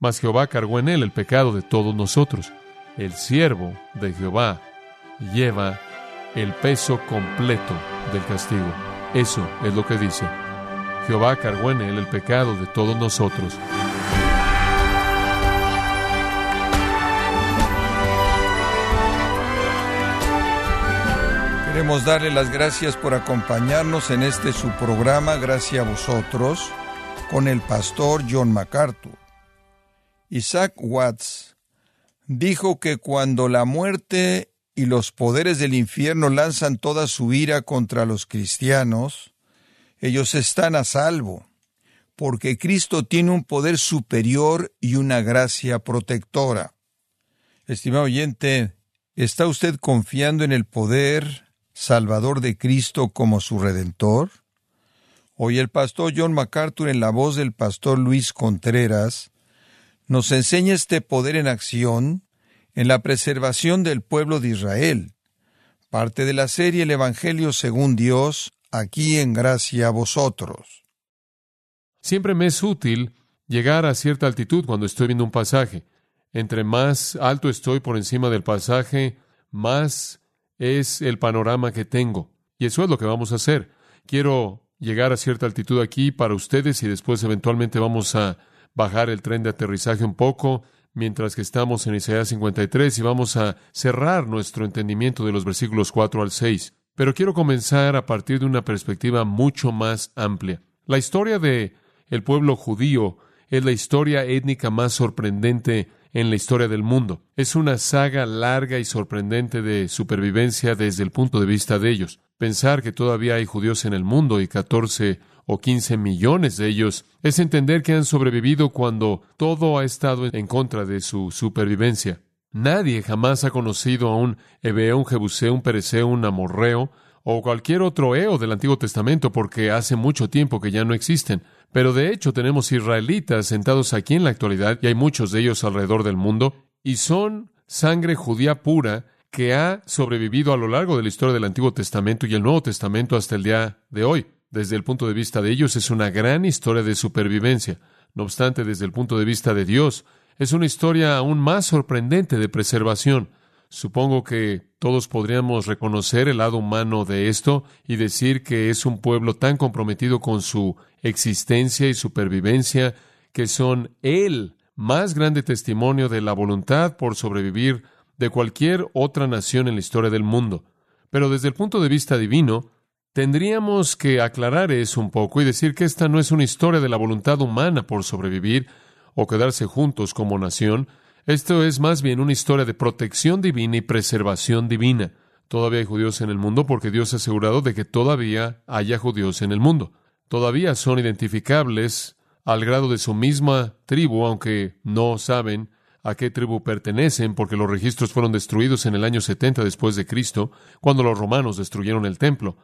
mas Jehová cargó en él el pecado de todos nosotros. El siervo de Jehová lleva el peso completo del castigo. Eso es lo que dice. Jehová cargó en él el pecado de todos nosotros. Queremos darle las gracias por acompañarnos en este su programa, gracias a vosotros, con el pastor John MacArthur. Isaac Watts dijo que cuando la muerte y los poderes del infierno lanzan toda su ira contra los cristianos, ellos están a salvo, porque Cristo tiene un poder superior y una gracia protectora. Estimado oyente, ¿está usted confiando en el poder salvador de Cristo como su redentor? Hoy el pastor John MacArthur en la voz del pastor Luis Contreras nos enseña este poder en acción en la preservación del pueblo de Israel, parte de la serie El Evangelio según Dios, aquí en gracia a vosotros. Siempre me es útil llegar a cierta altitud cuando estoy viendo un pasaje. Entre más alto estoy por encima del pasaje, más es el panorama que tengo. Y eso es lo que vamos a hacer. Quiero llegar a cierta altitud aquí para ustedes y después eventualmente vamos a bajar el tren de aterrizaje un poco mientras que estamos en Isaías 53 y vamos a cerrar nuestro entendimiento de los versículos 4 al 6. Pero quiero comenzar a partir de una perspectiva mucho más amplia. La historia de el pueblo judío es la historia étnica más sorprendente en la historia del mundo. Es una saga larga y sorprendente de supervivencia desde el punto de vista de ellos. Pensar que todavía hay judíos en el mundo y 14 o 15 millones de ellos es entender que han sobrevivido cuando todo ha estado en contra de su supervivencia. Nadie jamás ha conocido a un Ebeo, un Jebuseo, un Pereceo, un Amorreo o cualquier otro Eo del Antiguo Testamento porque hace mucho tiempo que ya no existen. Pero de hecho tenemos israelitas sentados aquí en la actualidad y hay muchos de ellos alrededor del mundo y son sangre judía pura que ha sobrevivido a lo largo de la historia del Antiguo Testamento y el Nuevo Testamento hasta el día de hoy. Desde el punto de vista de ellos es una gran historia de supervivencia. No obstante, desde el punto de vista de Dios, es una historia aún más sorprendente de preservación. Supongo que todos podríamos reconocer el lado humano de esto y decir que es un pueblo tan comprometido con su existencia y supervivencia que son el más grande testimonio de la voluntad por sobrevivir de cualquier otra nación en la historia del mundo. Pero desde el punto de vista divino, tendríamos que aclarar eso un poco y decir que esta no es una historia de la voluntad humana por sobrevivir o quedarse juntos como nación, esto es más bien una historia de protección divina y preservación divina. Todavía hay judíos en el mundo porque Dios ha asegurado de que todavía haya judíos en el mundo. Todavía son identificables al grado de su misma tribu, aunque no saben a qué tribu pertenecen, porque los registros fueron destruidos en el año 70 después de Cristo, cuando los romanos destruyeron el templo.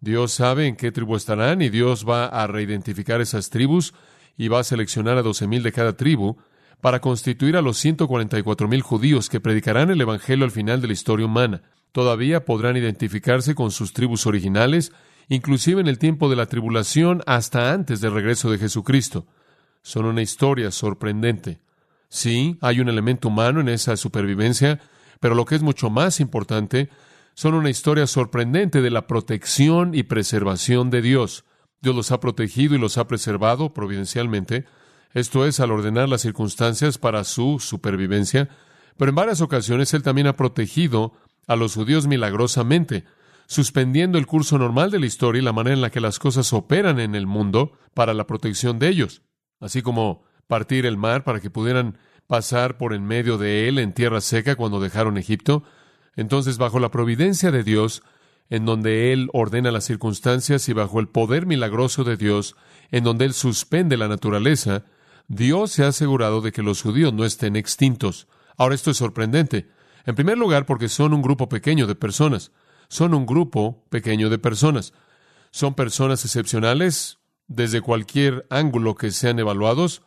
Dios sabe en qué tribu estarán y Dios va a reidentificar esas tribus y va a seleccionar a doce mil de cada tribu para constituir a los 144 mil judíos que predicarán el Evangelio al final de la historia humana. Todavía podrán identificarse con sus tribus originales, inclusive en el tiempo de la tribulación hasta antes del regreso de Jesucristo. Son una historia sorprendente. Sí, hay un elemento humano en esa supervivencia, pero lo que es mucho más importante, son una historia sorprendente de la protección y preservación de Dios. Dios los ha protegido y los ha preservado providencialmente, esto es, al ordenar las circunstancias para su supervivencia, pero en varias ocasiones Él también ha protegido a los judíos milagrosamente, suspendiendo el curso normal de la historia y la manera en la que las cosas operan en el mundo para la protección de ellos, así como partir el mar para que pudieran pasar por en medio de él en tierra seca cuando dejaron Egipto. Entonces, bajo la providencia de Dios, en donde Él ordena las circunstancias y bajo el poder milagroso de Dios, en donde Él suspende la naturaleza, Dios se ha asegurado de que los judíos no estén extintos. Ahora esto es sorprendente. En primer lugar, porque son un grupo pequeño de personas. Son un grupo pequeño de personas. Son personas excepcionales desde cualquier ángulo que sean evaluados.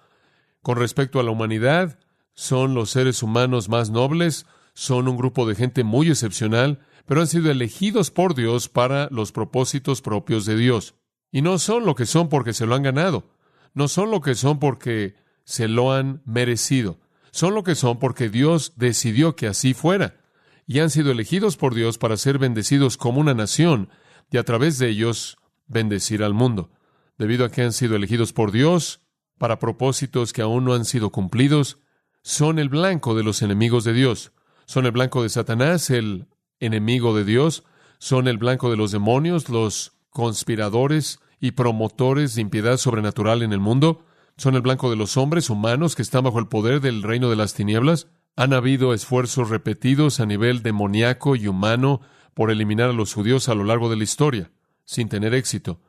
Con respecto a la humanidad, son los seres humanos más nobles, son un grupo de gente muy excepcional, pero han sido elegidos por Dios para los propósitos propios de Dios. Y no son lo que son porque se lo han ganado. No son lo que son porque se lo han merecido. Son lo que son porque Dios decidió que así fuera. Y han sido elegidos por Dios para ser bendecidos como una nación y a través de ellos bendecir al mundo. Debido a que han sido elegidos por Dios para propósitos que aún no han sido cumplidos, son el blanco de los enemigos de Dios. Son el blanco de Satanás, el enemigo de Dios. Son el blanco de los demonios, los conspiradores y promotores de impiedad sobrenatural en el mundo son el blanco de los hombres humanos que están bajo el poder del reino de las tinieblas. Han habido esfuerzos repetidos a nivel demoníaco y humano por eliminar a los judíos a lo largo de la historia, sin tener éxito.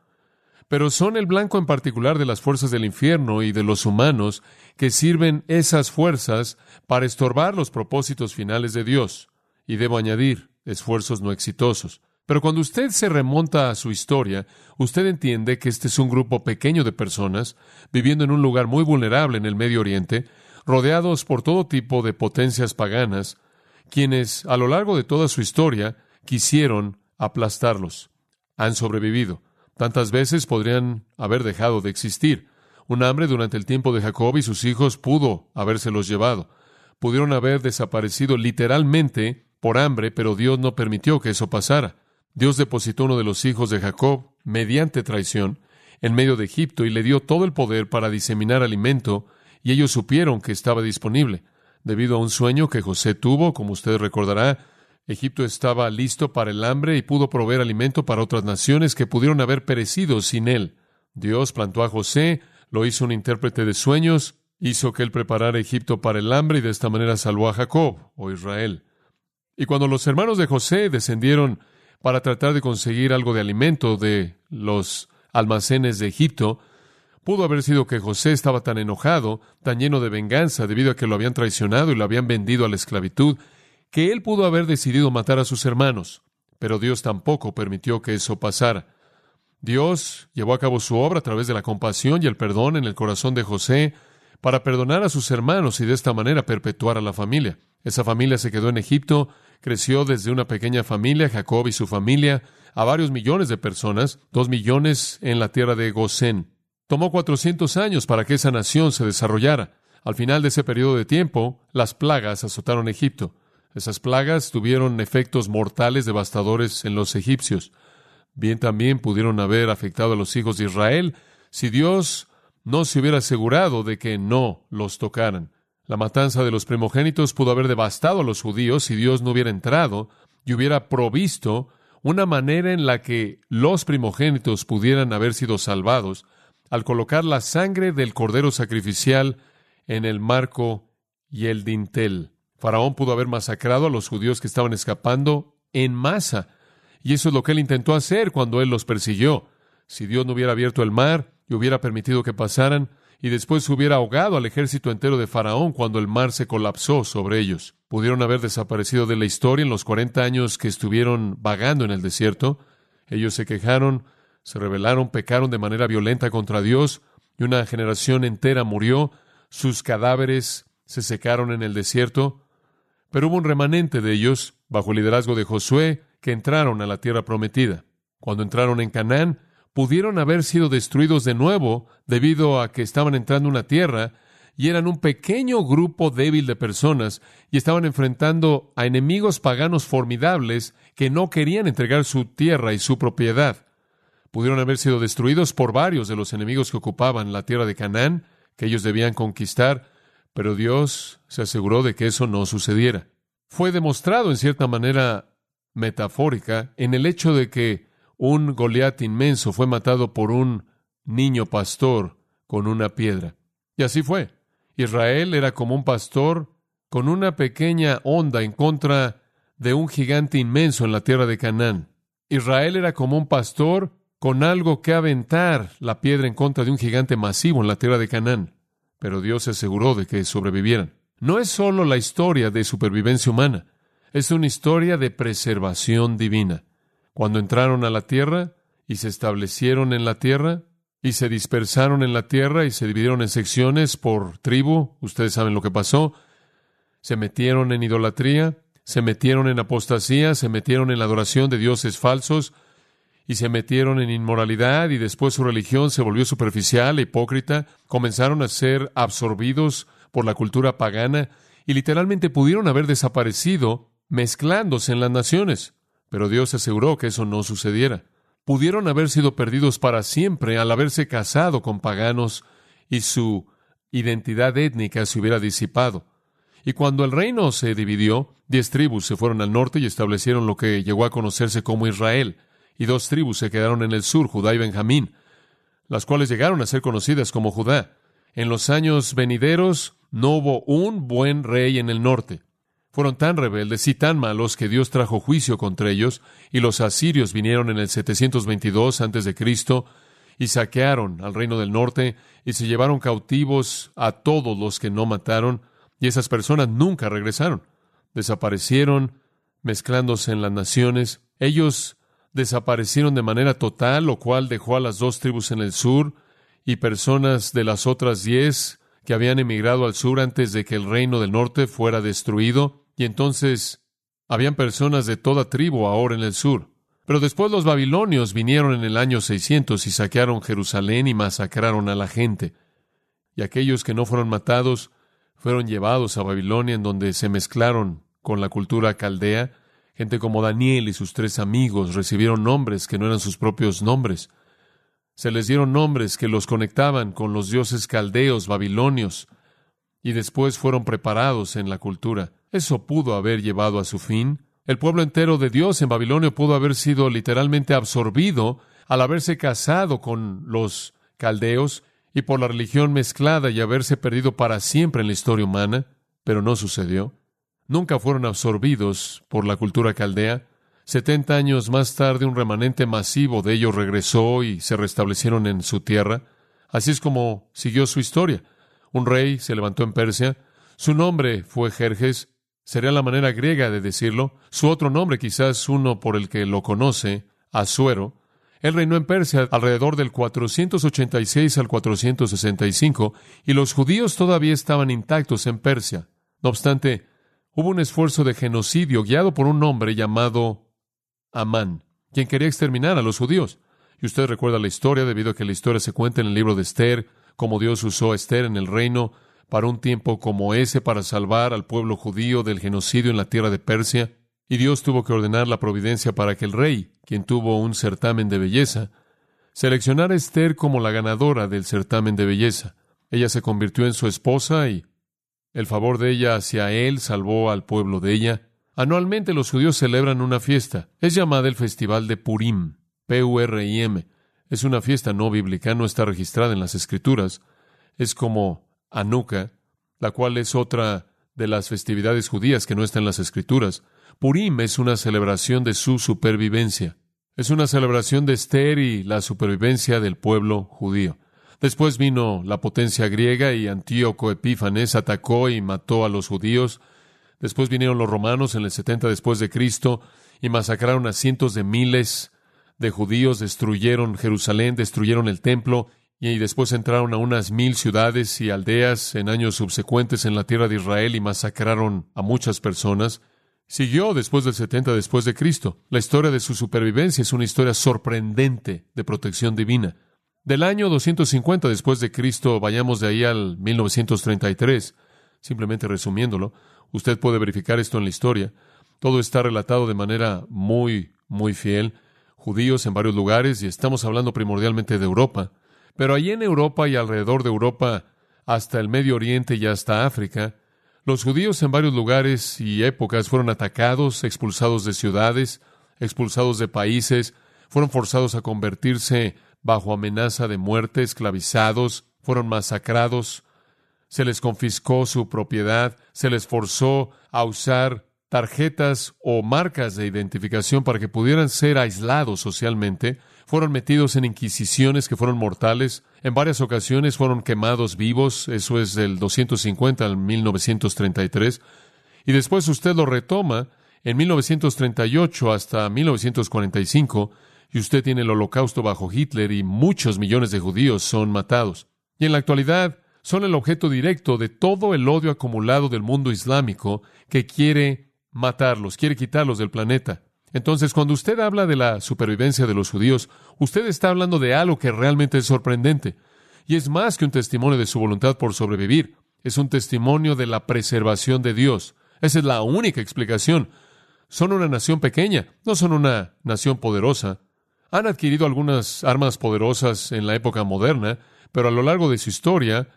Pero son el blanco en particular de las fuerzas del infierno y de los humanos que sirven esas fuerzas para estorbar los propósitos finales de Dios. Y debo añadir, esfuerzos no exitosos. Pero cuando usted se remonta a su historia, usted entiende que este es un grupo pequeño de personas viviendo en un lugar muy vulnerable en el Medio Oriente, rodeados por todo tipo de potencias paganas, quienes a lo largo de toda su historia quisieron aplastarlos. Han sobrevivido. Tantas veces podrían haber dejado de existir. Un hambre durante el tiempo de Jacob y sus hijos pudo habérselos llevado. Pudieron haber desaparecido literalmente por hambre, pero Dios no permitió que eso pasara. Dios depositó uno de los hijos de Jacob, mediante traición, en medio de Egipto y le dio todo el poder para diseminar alimento, y ellos supieron que estaba disponible. Debido a un sueño que José tuvo, como usted recordará, Egipto estaba listo para el hambre y pudo proveer alimento para otras naciones que pudieron haber perecido sin él. Dios plantó a José, lo hizo un intérprete de sueños, hizo que él preparara Egipto para el hambre y de esta manera salvó a Jacob o Israel. Y cuando los hermanos de José descendieron para tratar de conseguir algo de alimento de los almacenes de Egipto, pudo haber sido que José estaba tan enojado, tan lleno de venganza debido a que lo habían traicionado y lo habían vendido a la esclavitud, que él pudo haber decidido matar a sus hermanos. Pero Dios tampoco permitió que eso pasara. Dios llevó a cabo su obra a través de la compasión y el perdón en el corazón de José para perdonar a sus hermanos y de esta manera perpetuar a la familia. Esa familia se quedó en Egipto creció desde una pequeña familia, Jacob y su familia, a varios millones de personas, dos millones en la tierra de Gosén. Tomó cuatrocientos años para que esa nación se desarrollara. Al final de ese periodo de tiempo, las plagas azotaron Egipto. Esas plagas tuvieron efectos mortales devastadores en los egipcios. Bien también pudieron haber afectado a los hijos de Israel si Dios no se hubiera asegurado de que no los tocaran. La matanza de los primogénitos pudo haber devastado a los judíos si Dios no hubiera entrado y hubiera provisto una manera en la que los primogénitos pudieran haber sido salvados al colocar la sangre del cordero sacrificial en el marco y el dintel. Faraón pudo haber masacrado a los judíos que estaban escapando en masa, y eso es lo que él intentó hacer cuando él los persiguió. Si Dios no hubiera abierto el mar y hubiera permitido que pasaran, y después hubiera ahogado al ejército entero de Faraón cuando el mar se colapsó sobre ellos. Pudieron haber desaparecido de la historia en los cuarenta años que estuvieron vagando en el desierto. Ellos se quejaron, se rebelaron, pecaron de manera violenta contra Dios, y una generación entera murió. Sus cadáveres se secaron en el desierto. Pero hubo un remanente de ellos, bajo el liderazgo de Josué, que entraron a la tierra prometida. Cuando entraron en Canaán, pudieron haber sido destruidos de nuevo debido a que estaban entrando una tierra y eran un pequeño grupo débil de personas y estaban enfrentando a enemigos paganos formidables que no querían entregar su tierra y su propiedad. Pudieron haber sido destruidos por varios de los enemigos que ocupaban la tierra de Canaán, que ellos debían conquistar, pero Dios se aseguró de que eso no sucediera. Fue demostrado en cierta manera metafórica en el hecho de que un Goliat inmenso fue matado por un niño pastor con una piedra. Y así fue. Israel era como un pastor con una pequeña onda en contra de un gigante inmenso en la tierra de Canaán. Israel era como un pastor con algo que aventar la piedra en contra de un gigante masivo en la tierra de Canaán. Pero Dios se aseguró de que sobrevivieran. No es solo la historia de supervivencia humana, es una historia de preservación divina. Cuando entraron a la tierra y se establecieron en la tierra y se dispersaron en la tierra y se dividieron en secciones por tribu, ustedes saben lo que pasó, se metieron en idolatría, se metieron en apostasía, se metieron en la adoración de dioses falsos y se metieron en inmoralidad y después su religión se volvió superficial e hipócrita, comenzaron a ser absorbidos por la cultura pagana y literalmente pudieron haber desaparecido mezclándose en las naciones. Pero Dios aseguró que eso no sucediera. Pudieron haber sido perdidos para siempre al haberse casado con paganos y su identidad étnica se hubiera disipado. Y cuando el reino se dividió, diez tribus se fueron al norte y establecieron lo que llegó a conocerse como Israel, y dos tribus se quedaron en el sur, Judá y Benjamín, las cuales llegaron a ser conocidas como Judá. En los años venideros no hubo un buen rey en el norte. Fueron tan rebeldes y tan malos que Dios trajo juicio contra ellos, y los asirios vinieron en el 722 antes de Cristo y saquearon al reino del norte y se llevaron cautivos a todos los que no mataron, y esas personas nunca regresaron. Desaparecieron mezclándose en las naciones. Ellos desaparecieron de manera total, lo cual dejó a las dos tribus en el sur y personas de las otras diez que habían emigrado al sur antes de que el reino del norte fuera destruido, y entonces habían personas de toda tribu ahora en el sur. Pero después los babilonios vinieron en el año 600 y saquearon Jerusalén y masacraron a la gente. Y aquellos que no fueron matados fueron llevados a Babilonia en donde se mezclaron con la cultura caldea. Gente como Daniel y sus tres amigos recibieron nombres que no eran sus propios nombres. Se les dieron nombres que los conectaban con los dioses caldeos, babilonios, y después fueron preparados en la cultura. Eso pudo haber llevado a su fin. El pueblo entero de Dios en Babilonia pudo haber sido literalmente absorbido al haberse casado con los caldeos y por la religión mezclada y haberse perdido para siempre en la historia humana, pero no sucedió. Nunca fueron absorbidos por la cultura caldea. Setenta años más tarde un remanente masivo de ellos regresó y se restablecieron en su tierra. Así es como siguió su historia. Un rey se levantó en Persia. Su nombre fue Jerjes. Sería la manera griega de decirlo. Su otro nombre, quizás uno por el que lo conoce, Asuero, él reinó en Persia alrededor del 486 al 465 y los judíos todavía estaban intactos en Persia. No obstante, hubo un esfuerzo de genocidio guiado por un hombre llamado Amán, quien quería exterminar a los judíos. Y usted recuerda la historia debido a que la historia se cuenta en el libro de Esther, cómo Dios usó a Esther en el reino para un tiempo como ese para salvar al pueblo judío del genocidio en la tierra de Persia. Y Dios tuvo que ordenar la providencia para que el rey, quien tuvo un certamen de belleza, seleccionara a Esther como la ganadora del certamen de belleza. Ella se convirtió en su esposa y el favor de ella hacia él salvó al pueblo de ella. Anualmente los judíos celebran una fiesta. Es llamada el Festival de Purim. P-U-R-I-M. Es una fiesta no bíblica, no está registrada en las Escrituras. Es como La cual es otra de las festividades judías que no está en las Escrituras. Purim es una celebración de su supervivencia. Es una celebración de Esther y la supervivencia del pueblo judío. Después vino la potencia griega y Antíoco Epífanes atacó y mató a los judíos. Después vinieron los romanos en el 70 después de Cristo y masacraron a cientos de miles de judíos, destruyeron Jerusalén, destruyeron el templo y después entraron a unas mil ciudades y aldeas en años subsecuentes en la tierra de Israel y masacraron a muchas personas. Siguió después del 70 después de Cristo. La historia de su supervivencia es una historia sorprendente de protección divina. Del año 250 después de Cristo, vayamos de ahí al 1933, simplemente resumiéndolo, usted puede verificar esto en la historia. Todo está relatado de manera muy, muy fiel. Judíos en varios lugares, y estamos hablando primordialmente de Europa. Pero allí en Europa y alrededor de Europa, hasta el Medio Oriente y hasta África, los judíos en varios lugares y épocas fueron atacados, expulsados de ciudades, expulsados de países, fueron forzados a convertirse bajo amenaza de muerte, esclavizados, fueron masacrados, se les confiscó su propiedad, se les forzó a usar tarjetas o marcas de identificación para que pudieran ser aislados socialmente, fueron metidos en inquisiciones que fueron mortales, en varias ocasiones fueron quemados vivos, eso es del 250 al 1933, y después usted lo retoma en 1938 hasta 1945, y usted tiene el holocausto bajo Hitler y muchos millones de judíos son matados. Y en la actualidad son el objeto directo de todo el odio acumulado del mundo islámico que quiere matarlos, quiere quitarlos del planeta. Entonces, cuando usted habla de la supervivencia de los judíos, usted está hablando de algo que realmente es sorprendente. Y es más que un testimonio de su voluntad por sobrevivir, es un testimonio de la preservación de Dios. Esa es la única explicación. Son una nación pequeña, no son una nación poderosa. Han adquirido algunas armas poderosas en la época moderna, pero a lo largo de su historia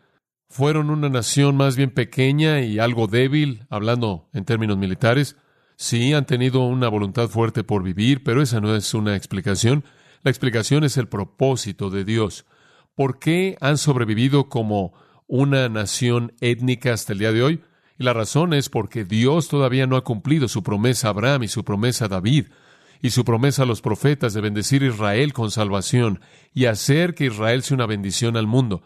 fueron una nación más bien pequeña y algo débil, hablando en términos militares. Sí, han tenido una voluntad fuerte por vivir, pero esa no es una explicación. La explicación es el propósito de Dios. ¿Por qué han sobrevivido como una nación étnica hasta el día de hoy? Y la razón es porque Dios todavía no ha cumplido su promesa a Abraham y su promesa a David y su promesa a los profetas de bendecir a Israel con salvación y hacer que Israel sea una bendición al mundo.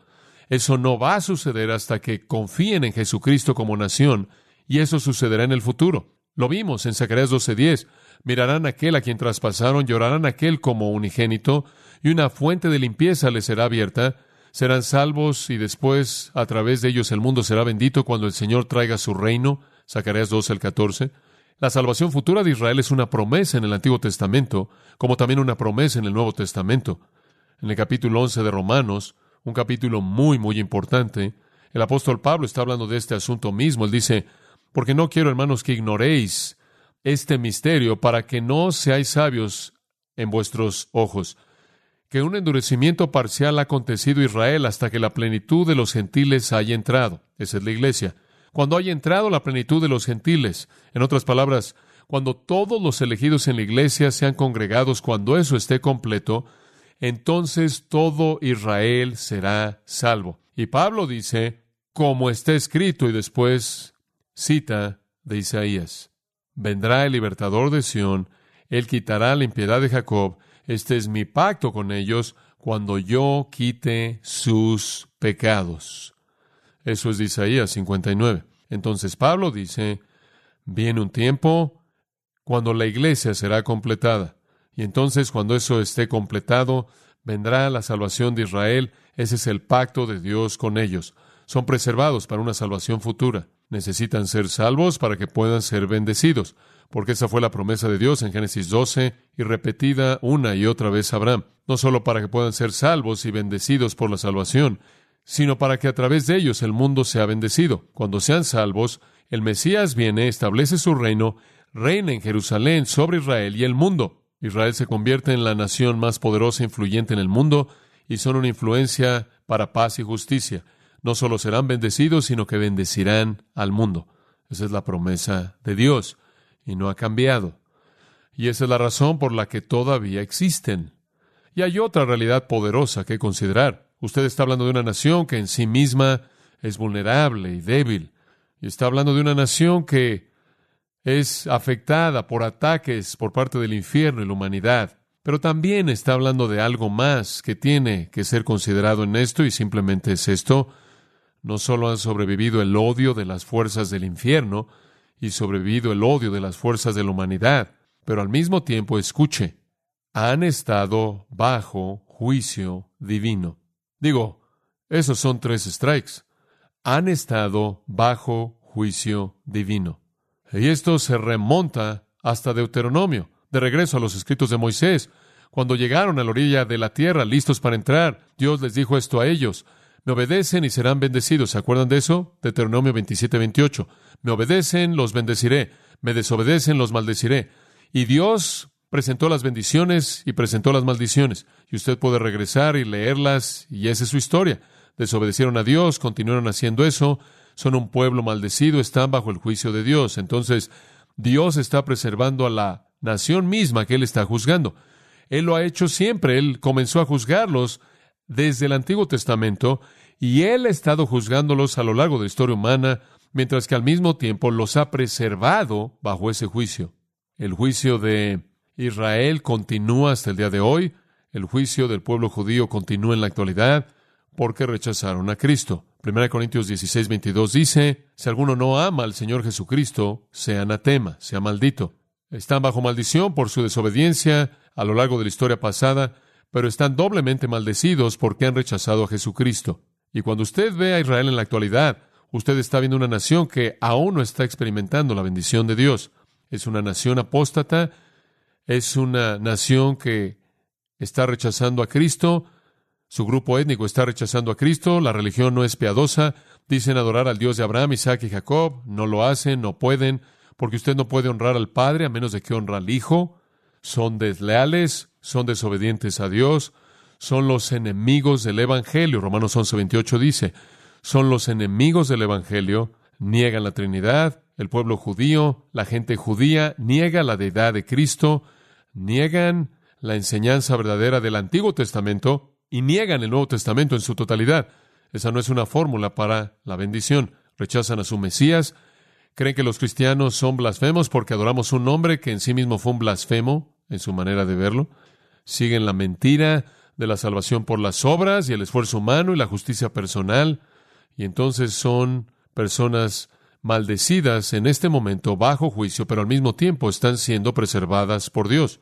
Eso no va a suceder hasta que confíen en Jesucristo como nación, y eso sucederá en el futuro. Lo vimos en Zacarías 12:10. Mirarán aquel a quien traspasaron, llorarán aquel como unigénito, y una fuente de limpieza les será abierta. Serán salvos y después a través de ellos el mundo será bendito cuando el Señor traiga su reino. Zacarías 12 al 14. La salvación futura de Israel es una promesa en el Antiguo Testamento, como también una promesa en el Nuevo Testamento. En el capítulo 11 de Romanos, un capítulo muy, muy importante, el apóstol Pablo está hablando de este asunto mismo. Él dice, porque no quiero, hermanos, que ignoréis este misterio para que no seáis sabios en vuestros ojos, que un endurecimiento parcial ha acontecido Israel hasta que la plenitud de los gentiles haya entrado. Esa es la iglesia. Cuando haya entrado la plenitud de los gentiles, en otras palabras, cuando todos los elegidos en la iglesia sean congregados, cuando eso esté completo, entonces todo Israel será salvo. Y Pablo dice, como está escrito, y después cita de Isaías, vendrá el libertador de Sión, él quitará la impiedad de Jacob, este es mi pacto con ellos, cuando yo quite sus pecados. Eso es de Isaías 59. Entonces Pablo dice, viene un tiempo cuando la iglesia será completada. Y entonces cuando eso esté completado, vendrá la salvación de Israel. Ese es el pacto de Dios con ellos. Son preservados para una salvación futura. Necesitan ser salvos para que puedan ser bendecidos, porque esa fue la promesa de Dios en Génesis 12 y repetida una y otra vez a Abraham, no solo para que puedan ser salvos y bendecidos por la salvación, sino para que a través de ellos el mundo sea bendecido. Cuando sean salvos, el Mesías viene, establece su reino, reina en Jerusalén sobre Israel y el mundo. Israel se convierte en la nación más poderosa e influyente en el mundo y son una influencia para paz y justicia. No solo serán bendecidos, sino que bendecirán al mundo. Esa es la promesa de Dios y no ha cambiado. Y esa es la razón por la que todavía existen. Y hay otra realidad poderosa que considerar. Usted está hablando de una nación que en sí misma es vulnerable y débil. Y está hablando de una nación que es afectada por ataques por parte del infierno y la humanidad. Pero también está hablando de algo más que tiene que ser considerado en esto y simplemente es esto. No solo han sobrevivido el odio de las fuerzas del infierno y sobrevivido el odio de las fuerzas de la humanidad, pero al mismo tiempo, escuche, han estado bajo juicio divino. Digo, esos son tres strikes. Han estado bajo juicio divino. Y esto se remonta hasta Deuteronomio, de regreso a los escritos de Moisés. Cuando llegaron a la orilla de la tierra, listos para entrar, Dios les dijo esto a ellos. Me obedecen y serán bendecidos. ¿Se acuerdan de eso? Deuteronomio 27, 28. Me obedecen, los bendeciré. Me desobedecen, los maldeciré. Y Dios presentó las bendiciones y presentó las maldiciones. Y usted puede regresar y leerlas, y esa es su historia. Desobedecieron a Dios, continuaron haciendo eso, son un pueblo maldecido, están bajo el juicio de Dios. Entonces, Dios está preservando a la nación misma que Él está juzgando. Él lo ha hecho siempre, Él comenzó a juzgarlos desde el Antiguo Testamento y Él ha estado juzgándolos a lo largo de la historia humana, mientras que al mismo tiempo los ha preservado bajo ese juicio. El juicio de Israel continúa hasta el día de hoy, el juicio del pueblo judío continúa en la actualidad, porque rechazaron a Cristo. 1 Corintios 16, 22 dice, si alguno no ama al Señor Jesucristo, sea anatema, sea maldito. Están bajo maldición por su desobediencia a lo largo de la historia pasada, pero están doblemente maldecidos porque han rechazado a Jesucristo. Y cuando usted ve a Israel en la actualidad, usted está viendo una nación que aún no está experimentando la bendición de Dios. Es una nación apóstata, Es una nación que está rechazando a Cristo, su grupo étnico está rechazando a Cristo, la religión no es piadosa, dicen adorar al Dios de Abraham, Isaac y Jacob, no lo hacen, no pueden, porque usted no puede honrar al Padre a menos de que honra al Hijo, son desleales, son desobedientes a Dios, son los enemigos del Evangelio. Romanos 11:28 dice, son los enemigos del Evangelio, niegan la Trinidad, el pueblo judío, la gente judía, niega la deidad de Cristo, niegan la enseñanza verdadera del Antiguo Testamento, y niegan el Nuevo Testamento en su totalidad. Esa no es una fórmula para la bendición. Rechazan a su Mesías, creen que los cristianos son blasfemos porque adoramos un hombre que en sí mismo fue un blasfemo en su manera de verlo. Siguen la mentira de la salvación por las obras y el esfuerzo humano y la justicia personal. Y entonces son personas maldecidas en este momento bajo juicio, pero al mismo tiempo están siendo preservadas por Dios.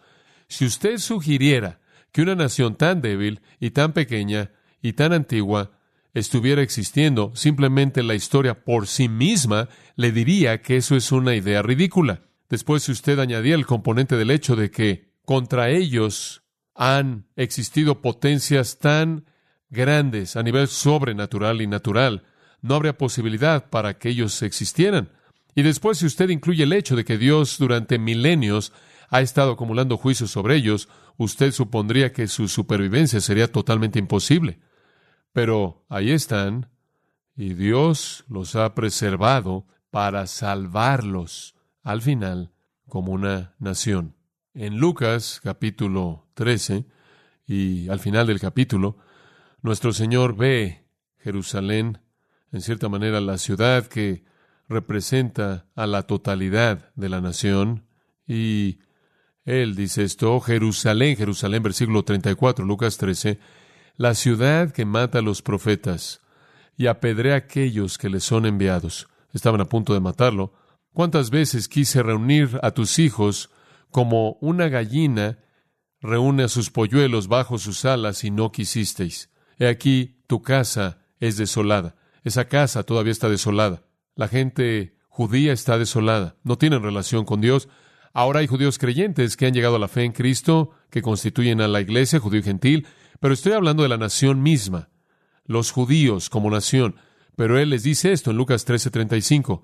Si usted sugiriera que una nación tan débil y tan pequeña y tan antigua estuviera existiendo, simplemente la historia por sí misma le diría que eso es una idea ridícula. Después, si usted añadía el componente del hecho de que contra ellos han existido potencias tan grandes a nivel sobrenatural y natural, no habría posibilidad para que ellos existieran. Y después, si usted incluye el hecho de que Dios durante milenios ha estado acumulando juicios sobre ellos, usted supondría que su supervivencia sería totalmente imposible. Pero ahí están, y Dios los ha preservado para salvarlos al final como una nación. En Lucas capítulo 13 y al final del capítulo, nuestro Señor ve Jerusalén, en cierta manera la ciudad que representa a la totalidad de la nación, y él dice esto, Jerusalén, Jerusalén, versículo 34, Lucas 13, la ciudad que mata a los profetas y apedrea a aquellos que le son enviados. Estaban a punto de matarlo. ¿Cuántas veces quise reunir a tus hijos como una gallina reúne a sus polluelos bajo sus alas y no quisisteis? He aquí, tu casa es desolada. Esa casa todavía está desolada. La gente judía está desolada. No tienen relación con Dios. Ahora hay judíos creyentes que han llegado a la fe en Cristo, que constituyen a la iglesia, judío y gentil, pero estoy hablando de la nación misma, los judíos como nación. Pero Él les dice esto en Lucas 13:35.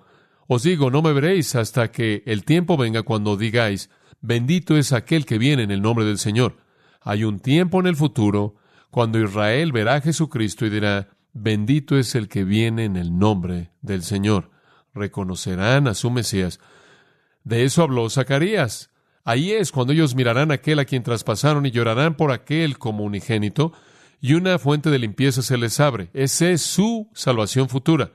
Os digo, no me veréis hasta que el tiempo venga cuando digáis, bendito es aquel que viene en el nombre del Señor. Hay un tiempo en el futuro cuando Israel verá a Jesucristo y dirá, bendito es el que viene en el nombre del Señor. Reconocerán a su Mesías. De eso habló Zacarías. Ahí es cuando ellos mirarán aquel a quien traspasaron y llorarán por aquel como unigénito, y una fuente de limpieza se les abre. Esa es su salvación futura.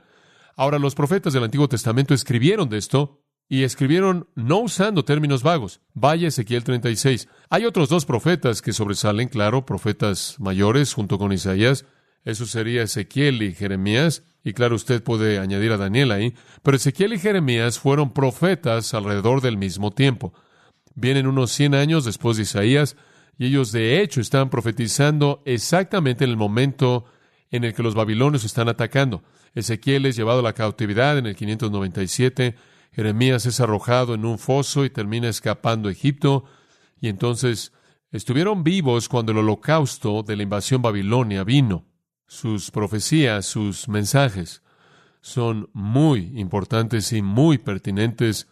Ahora, los profetas del Antiguo Testamento escribieron de esto y escribieron no usando términos vagos. Vaya Ezequiel 36. Hay otros dos profetas que sobresalen, claro, profetas mayores junto con Isaías. Eso sería Ezequiel y Jeremías. Y claro, usted puede añadir a Daniel ahí, pero Ezequiel y Jeremías fueron profetas alrededor del mismo tiempo. Vienen unos 100 años después de Isaías, y ellos de hecho están profetizando exactamente en el momento en el que los babilonios están atacando. Ezequiel es llevado a la cautividad en el 597, Jeremías es arrojado en un foso y termina escapando a Egipto, y entonces estuvieron vivos cuando el holocausto de la invasión babilonia vino sus profecías, sus mensajes son muy importantes y muy pertinentes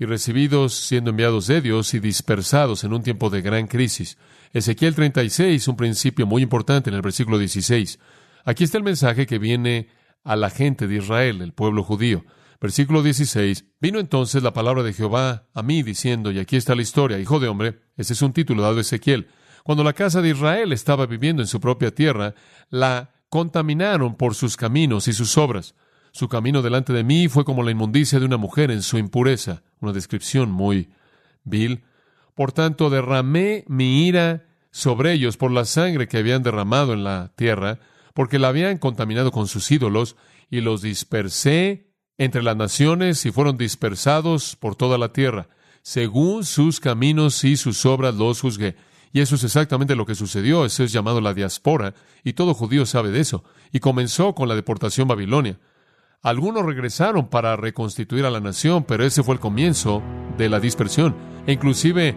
y recibidos siendo enviados de Dios y dispersados en un tiempo de gran crisis. Ezequiel 36, un principio muy importante en el versículo 16. Aquí está el mensaje que viene a la gente de Israel, el pueblo judío. Versículo 16. Vino entonces la palabra de Jehová a mí diciendo, y aquí está la historia, hijo de hombre, ese es un título dado a Ezequiel. Cuando la casa de Israel estaba viviendo en su propia tierra, la contaminaron por sus caminos y sus obras. Su camino delante de mí fue como la inmundicia de una mujer en su impureza, una descripción muy vil. Por tanto, derramé mi ira sobre ellos por la sangre que habían derramado en la tierra, porque la habían contaminado con sus ídolos, y los dispersé entre las naciones y fueron dispersados por toda la tierra. Según sus caminos y sus obras los juzgué. Y eso es exactamente lo que sucedió. Eso es llamado la diáspora, y todo judío sabe de eso. Y comenzó con la deportación babilonia. Algunos regresaron para reconstituir a la nación, pero ese fue el comienzo de la dispersión. E inclusive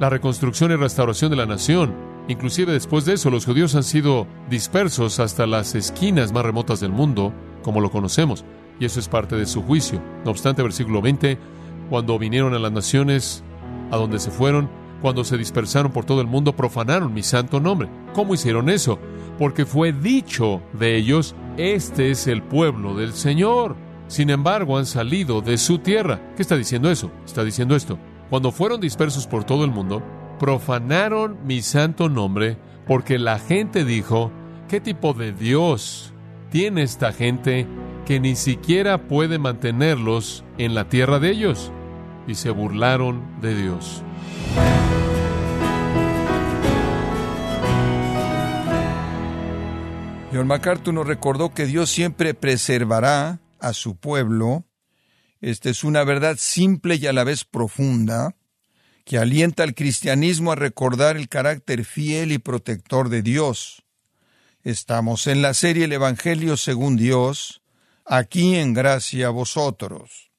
la reconstrucción y restauración de la nación. Inclusive después de eso, los judíos han sido dispersos hasta las esquinas más remotas del mundo, como lo conocemos, y eso es parte de su juicio. No obstante, versículo 20, cuando vinieron a las naciones a donde se fueron, cuando se dispersaron por todo el mundo, profanaron mi santo nombre. ¿Cómo hicieron eso? Porque fue dicho de ellos, este es el pueblo del Señor. Sin embargo, han salido de su tierra. ¿Qué está diciendo eso? Está diciendo esto. Cuando fueron dispersos por todo el mundo, profanaron mi santo nombre porque la gente dijo, ¿qué tipo de Dios tiene esta gente que ni siquiera puede mantenerlos en la tierra de ellos? Y se burlaron de Dios. John MacArthur nos recordó que Dios siempre preservará a su pueblo. Esta es una verdad simple y a la vez profunda, que alienta al cristianismo a recordar el carácter fiel y protector de Dios. Estamos en la serie El Evangelio según Dios, aquí en gracia a vosotros.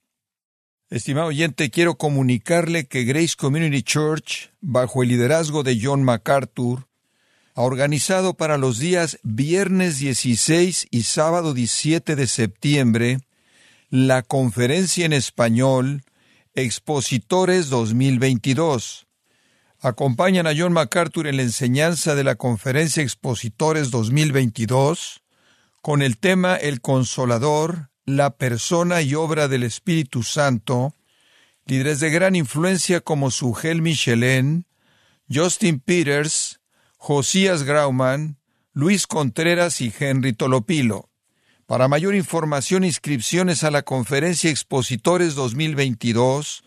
Estimado oyente, quiero comunicarle que Grace Community Church, bajo el liderazgo de John MacArthur, organizado para los días viernes 16 y sábado 17 de septiembre la conferencia en español Expositores 2022. Acompañan a John MacArthur en la enseñanza de la conferencia Expositores 2022 con el tema El Consolador, la persona y obra del Espíritu Santo, líderes de gran influencia como Sugel Michelin, Justin Peters, Josías Grauman, Luis Contreras y Henry Tolopilo. Para mayor información, inscripciones a la Conferencia Expositores 2022,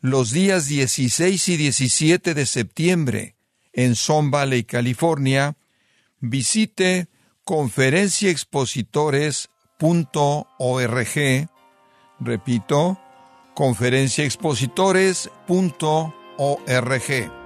los días 16 y 17 de septiembre, en Son Valley, California, visite conferenciaexpositores.org. Repito, conferenciaexpositores.org.